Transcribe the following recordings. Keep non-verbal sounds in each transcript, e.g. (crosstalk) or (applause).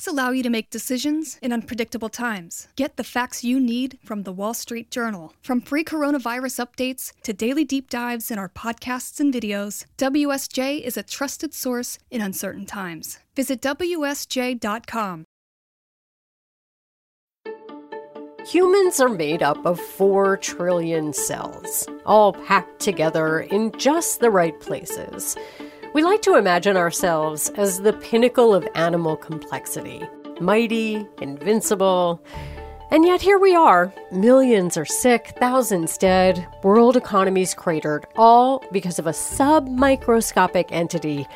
Facts allow you to make decisions in unpredictable times. Get the facts you need from the Wall Street Journal. From free coronavirus updates to daily deep dives in our podcasts and videos, WSJ is a trusted source in uncertain times. Visit WSJ.com. Humans are made up of 4 trillion cells, all packed together in just the right places. We like to imagine ourselves as the pinnacle of animal complexity mighty, invincible. And yet here we are. Millions are sick, thousands dead, world economies cratered, all because of a submicroscopic entity,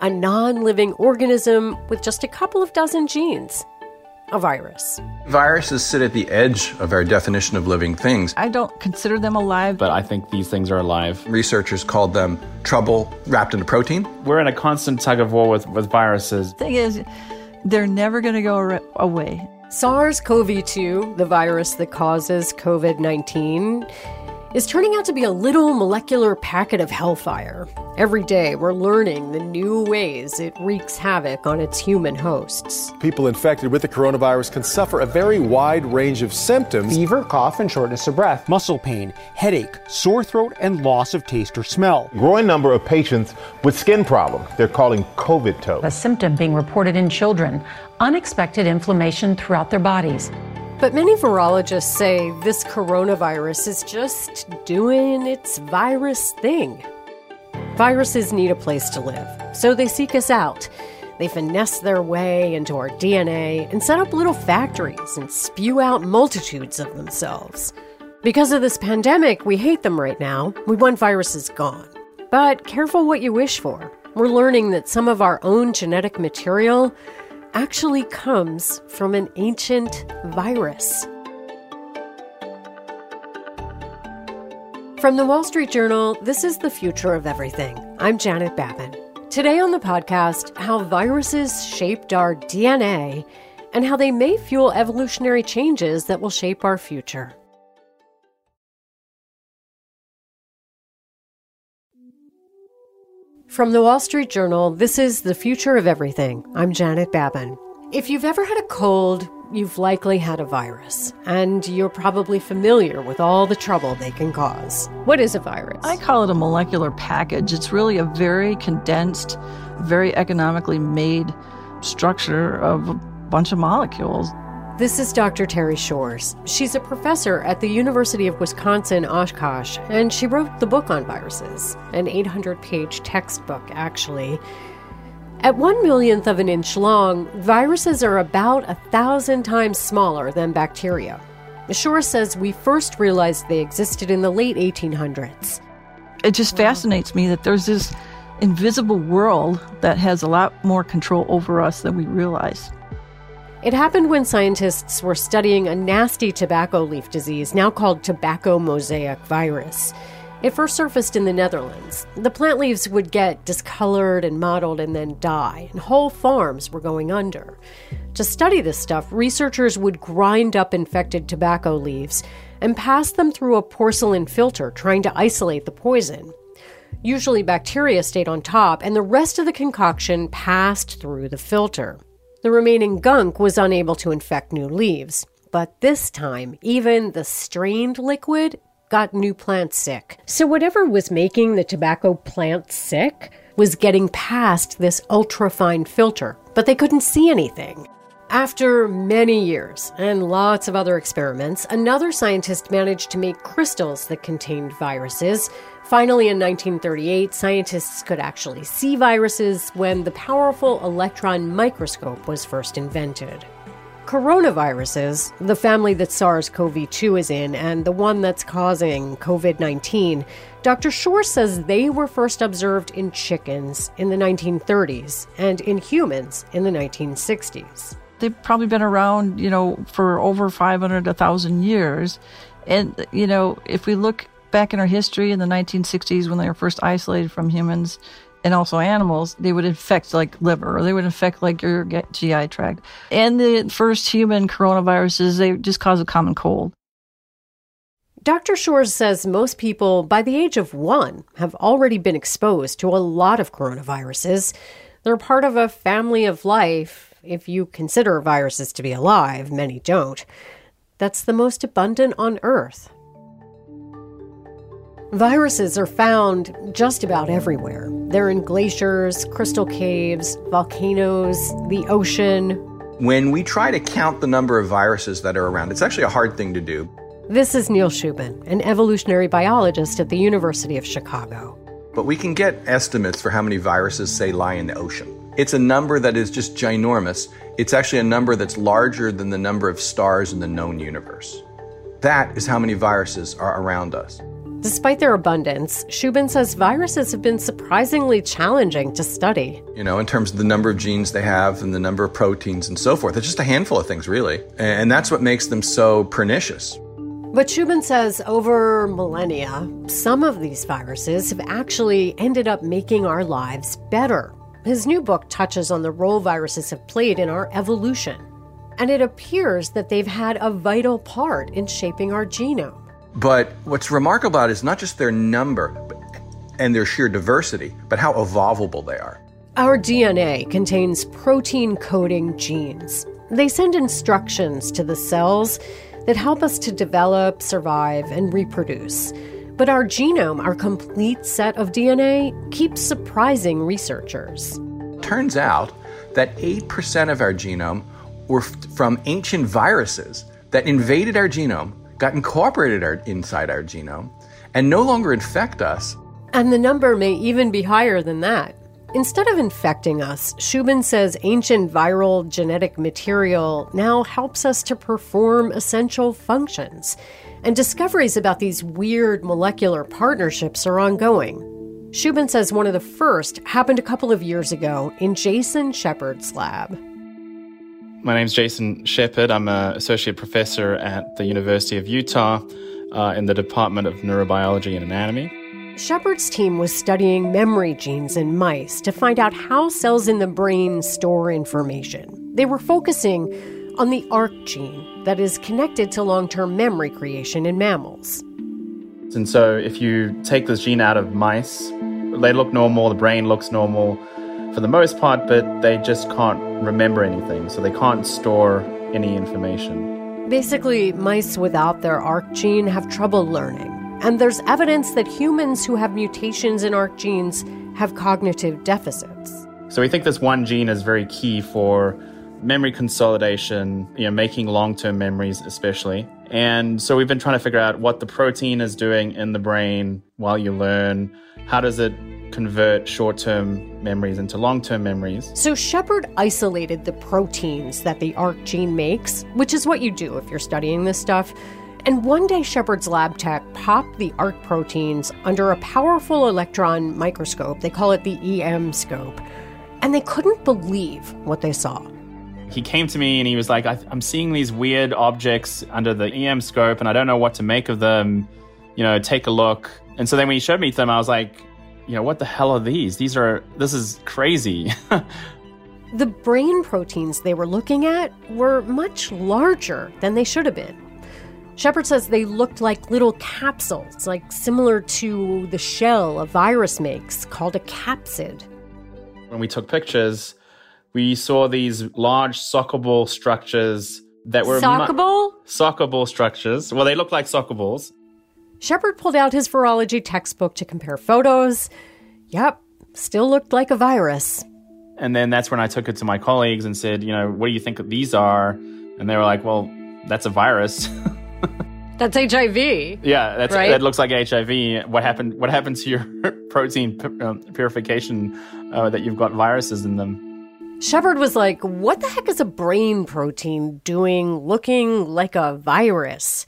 a non living organism with just a couple of dozen genes a virus. Viruses sit at the edge of our definition of living things. I don't consider them alive, but I think these things are alive. Researchers called them trouble wrapped in a protein. We're in a constant tug of war with, with viruses. Thing is, they're never going to go away. SARS CoV 2, the virus that causes COVID 19, is turning out to be a little molecular packet of hellfire. Every day, we're learning the new ways it wreaks havoc on its human hosts. People infected with the coronavirus can suffer a very wide range of symptoms fever, cough, and shortness of breath, muscle pain, headache, sore throat, and loss of taste or smell. Growing number of patients with skin problems. They're calling COVID toe. A symptom being reported in children unexpected inflammation throughout their bodies. But many virologists say this coronavirus is just doing its virus thing. Viruses need a place to live, so they seek us out. They finesse their way into our DNA and set up little factories and spew out multitudes of themselves. Because of this pandemic, we hate them right now. We want viruses gone. But careful what you wish for. We're learning that some of our own genetic material actually comes from an ancient virus. From the Wall Street Journal, this is the future of everything. I'm Janet Babin. Today on the podcast, how viruses shaped our DNA and how they may fuel evolutionary changes that will shape our future. From the Wall Street Journal, this is The Future of Everything. I'm Janet Babin. If you've ever had a cold, you've likely had a virus, and you're probably familiar with all the trouble they can cause. What is a virus? I call it a molecular package. It's really a very condensed, very economically made structure of a bunch of molecules. This is Dr. Teri Shors. She's a professor at the University of Wisconsin Oshkosh, and she wrote the book on viruses, an 800 page textbook, actually. At one millionth of an inch long, viruses are about a thousand times smaller than bacteria. Shores says we first realized they existed in the late 1800s. It just fascinates me that there's this invisible world that has a lot more control over us than we realize. It happened when scientists were studying a nasty tobacco leaf disease now called tobacco mosaic virus. It first surfaced in the Netherlands. The plant leaves would get discolored and mottled and then die, and whole farms were going under. To study this stuff, researchers would grind up infected tobacco leaves and pass them through a porcelain filter, trying to isolate the poison. Usually, bacteria stayed on top, and the rest of the concoction passed through the filter. The remaining gunk was unable to infect new leaves. But this time, even the strained liquid got new plants sick. So, whatever was making the tobacco plant sick was getting past this ultrafine filter, but they couldn't see anything. After many years and lots of other experiments, another scientist managed to make crystals that contained viruses. Finally, in 1938, scientists could actually see viruses when the powerful electron microscope was first invented. Coronaviruses, the family that SARS CoV 2 is in, and the one that's causing COVID 19, Dr. Shore says they were first observed in chickens in the 1930s and in humans in the 1960s. They've probably been around, you know, for over 500, 1,000 years. And, you know, if we look back in our history in the 1960s when they were first isolated from humans, and also animals, they would infect like liver or they would infect like your GI tract. And the first human coronaviruses, they just cause a common cold. Dr. Shors says most people by the age of one have already been exposed to a lot of coronaviruses. They're part of a family of life, if you consider viruses to be alive, many don't, that's the most abundant on Earth. Viruses are found just about everywhere. They're in glaciers, crystal caves, volcanoes, the ocean. When we try to count the number of viruses that are around, it's actually a hard thing to do. This is Neil Shubin, an evolutionary biologist at the University of Chicago. But we can get estimates for how many viruses, say, lie in the ocean. It's a number that is just ginormous. It's actually a number that's larger than the number of stars in the known universe. That is how many viruses are around us. Despite their abundance, Shubin says viruses have been surprisingly challenging to study. You know, in terms of the number of genes they have and the number of proteins and so forth. It's just a handful of things, really. And that's what makes them so pernicious. But Shubin says over millennia, some of these viruses have actually ended up making our lives better. His new book touches on the role viruses have played in our evolution. And it appears that they've had a vital part in shaping our genome. But what's remarkable about it is not just their number and their sheer diversity, but how evolvable they are. Our DNA contains protein coding genes. They send instructions to the cells that help us to develop, survive, and reproduce. But our genome, our complete set of DNA, keeps surprising researchers. Turns out that 8% of our genome were from ancient viruses that invaded our genome got incorporated our, inside our genome and no longer infect us. And the number may even be higher than that. Instead of infecting us, Shubin says ancient viral genetic material now helps us to perform essential functions. And discoveries about these weird molecular partnerships are ongoing. Shubin says one of the first happened a couple of years ago in Jason Shepherd's lab. My name's Jason Shepherd. I'm an associate professor at the University of Utah uh, in the Department of Neurobiology and Anatomy. Shepherd's team was studying memory genes in mice to find out how cells in the brain store information. They were focusing on the ARC gene that is connected to long term memory creation in mammals. And so, if you take this gene out of mice, they look normal, the brain looks normal, for the most part, but they just can't remember anything, so they can't store any information. Basically, mice without their ARC gene have trouble learning. And there's evidence that humans who have mutations in ARC genes have cognitive deficits. So we think this one gene is very key for memory consolidation, you know, making long-term memories especially. And so we've been trying to figure out what the protein is doing in the brain while you learn. How does it convert short term memories into long term memories. So, Shepherd isolated the proteins that the ARC gene makes, which is what you do if you're studying this stuff. And one day, Shepherd's lab tech popped the ARC proteins under a powerful electron microscope. They call it the EM scope. And they couldn't believe what they saw. He came to me and he was like, I'm seeing these weird objects under the EM scope and I don't know what to make of them. You know, take a look. And so then when he showed me them, I was like, you know, what the hell are these? These are, this is crazy. (laughs) the brain proteins they were looking at were much larger than they should have been. Shepherd says they looked like little capsules, like similar to the shell a virus makes, called a capsid. When we took pictures, we saw these large soccer ball structures that were soccer ball. Mu- soccer ball structures. Well, they look like soccer balls, Shepherd pulled out his virology textbook to compare photos. Yep, still looked like a virus. And then that's when I took it to my colleagues and said, you know, what do you think these are? And they were like, well, that's a virus. (laughs) that's HIV. Yeah, that's right? that looks like HIV. What happened? What happened to your (laughs) protein uh, purification uh, that you've got viruses in them? Shepherd was like, "What the heck is a brain protein doing, looking like a virus?"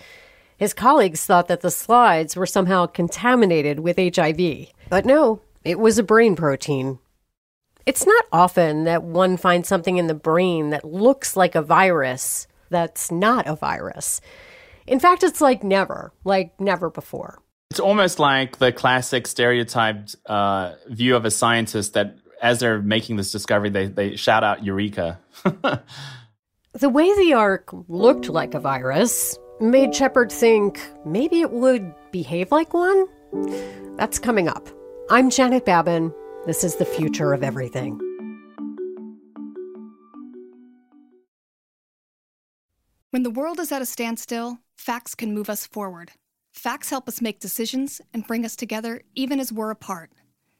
His colleagues thought that the slides were somehow contaminated with HIV. But no, it was a brain protein. It's not often that one finds something in the brain that looks like a virus that's not a virus. In fact, it's like never, like never before. It's almost like the classic stereotyped uh, view of a scientist that as they're making this discovery, they, they shout out Eureka. (laughs) the way the arc looked like a virus made Shepherd think maybe it would behave like one? That's coming up. I'm Janet Babin. This is the future of everything. When the world is at a standstill, facts can move us forward. Facts help us make decisions and bring us together even as we're apart.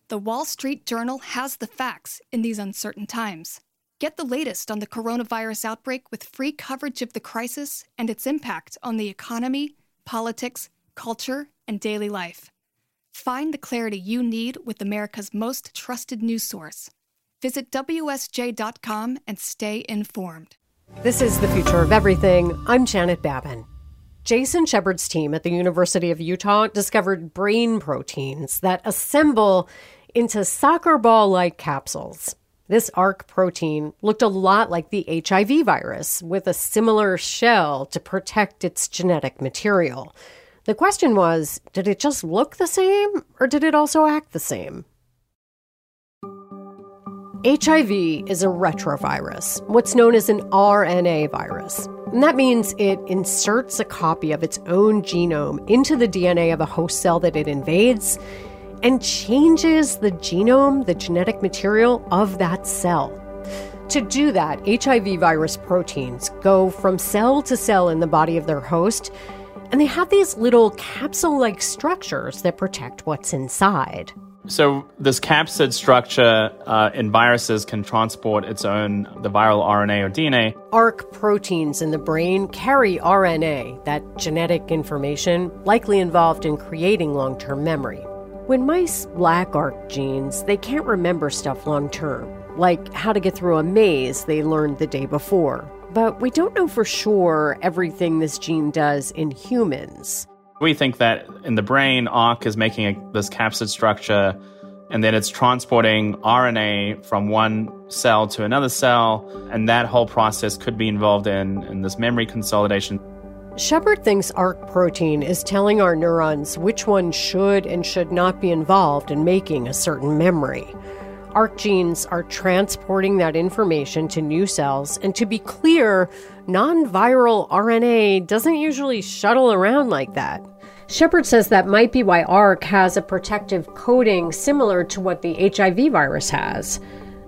The Wall Street Journal has the facts in these uncertain times. Get the latest on the coronavirus outbreak with free coverage of the crisis and its impact on the economy, politics, culture, and daily life. Find the clarity you need with America's most trusted news source. Visit WSJ.com and stay informed. This is The Future of Everything. I'm Janet Babin. Jason Shepherd's team at the University of Utah discovered brain proteins that assemble into soccer ball like capsules. This ARC protein looked a lot like the HIV virus, with a similar shell to protect its genetic material. The question was did it just look the same, or did it also act the same? HIV is a retrovirus, what's known as an RNA virus. And that means it inserts a copy of its own genome into the DNA of a host cell that it invades and changes the genome, the genetic material of that cell. To do that, HIV virus proteins go from cell to cell in the body of their host, and they have these little capsule like structures that protect what's inside. So this capsid structure uh, in viruses can transport its own the viral RNA or DNA. ARC proteins in the brain carry RNA, that genetic information likely involved in creating long-term memory. When mice lack ARC genes, they can't remember stuff long term, like how to get through a maze they learned the day before. But we don't know for sure everything this gene does in humans. We think that in the brain, ARC is making a, this capsid structure, and then it's transporting RNA from one cell to another cell, and that whole process could be involved in, in this memory consolidation. Shepherd thinks ARC protein is telling our neurons which one should and should not be involved in making a certain memory. ARC genes are transporting that information to new cells, and to be clear, non viral RNA doesn't usually shuttle around like that. Shepherd says that might be why ARC has a protective coating similar to what the HIV virus has.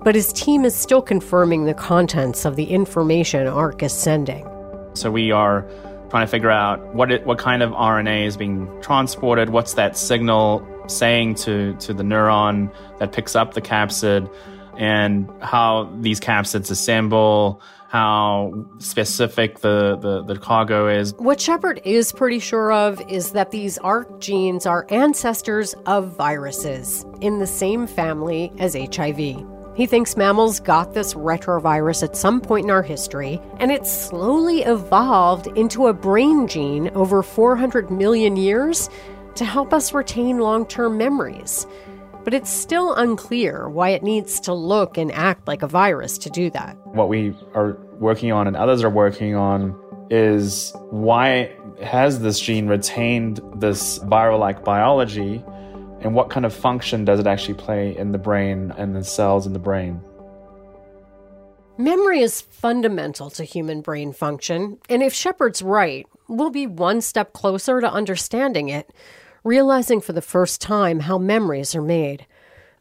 But his team is still confirming the contents of the information ARC is sending. So we are trying to figure out what it, what kind of RNA is being transported, what's that signal saying to, to the neuron that picks up the capsid, and how these capsids assemble, how specific the, the, the cargo is. What Shepherd is pretty sure of is that these ARC genes are ancestors of viruses in the same family as HIV. He thinks mammals got this retrovirus at some point in our history, and it slowly evolved into a brain gene over 400 million years to help us retain long term memories. But it's still unclear why it needs to look and act like a virus to do that. What we are working on and others are working on is why has this gene retained this viral like biology and what kind of function does it actually play in the brain and the cells in the brain? Memory is fundamental to human brain function, and if Shepherd's right, we'll be one step closer to understanding it, realizing for the first time how memories are made.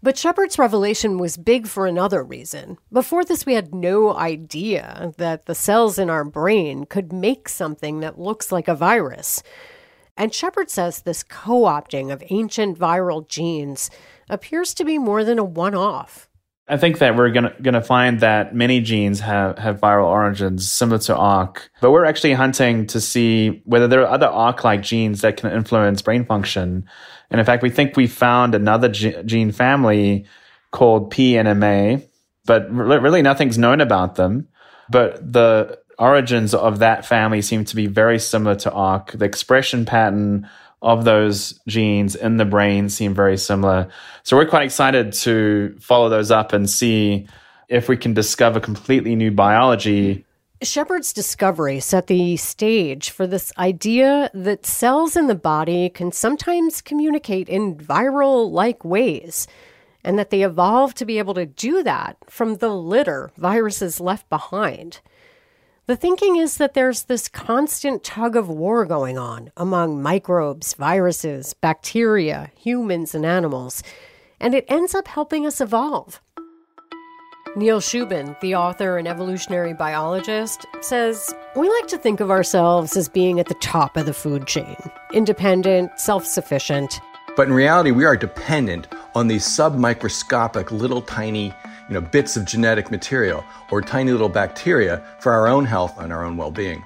But Shepherd's revelation was big for another reason. Before this, we had no idea that the cells in our brain could make something that looks like a virus. And Shepherd says this co opting of ancient viral genes appears to be more than a one off. I think that we're gonna find that many genes have, have viral origins similar to ARC, but we're actually hunting to see whether there are other ARC-like genes that can influence brain function. And in fact, we think we found another gene family called PNMA, but really nothing's known about them. But the origins of that family seem to be very similar to ARC. The expression pattern of those genes in the brain seem very similar. So we're quite excited to follow those up and see if we can discover completely new biology. Shepherd's discovery set the stage for this idea that cells in the body can sometimes communicate in viral like ways, and that they evolved to be able to do that from the litter viruses left behind. The thinking is that there's this constant tug of war going on among microbes, viruses, bacteria, humans, and animals, and it ends up helping us evolve. Neil Shubin, the author and evolutionary biologist, says we like to think of ourselves as being at the top of the food chain, independent, self sufficient. But in reality, we are dependent on these submicroscopic little tiny you know, bits of genetic material or tiny little bacteria for our own health and our own well being.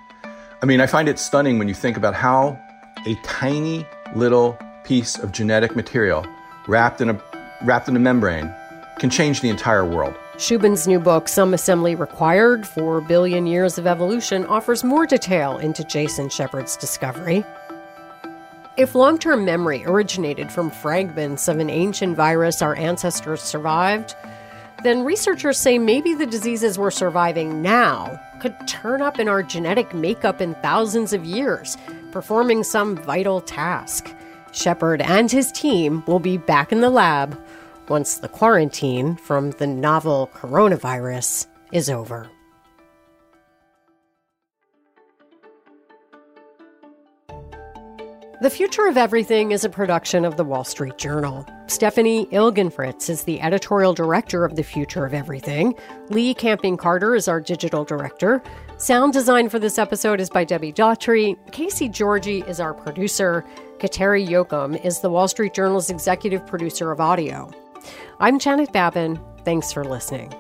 I mean, I find it stunning when you think about how a tiny little piece of genetic material wrapped in a, wrapped in a membrane can change the entire world. Shubin's new book, Some Assembly Required Four Billion Years of Evolution, offers more detail into Jason Shepherd's discovery. If long term memory originated from fragments of an ancient virus our ancestors survived, then researchers say maybe the diseases we're surviving now could turn up in our genetic makeup in thousands of years, performing some vital task. Shepherd and his team will be back in the lab once the quarantine from the novel coronavirus is over. The Future of Everything is a production of the Wall Street Journal. Stephanie Ilgenfritz is the editorial director of The Future of Everything. Lee Camping Carter is our digital director. Sound design for this episode is by Debbie Daughtry. Casey Georgie is our producer. Kateri Jochum is the Wall Street Journal's executive producer of audio. I'm Janet Babin. Thanks for listening.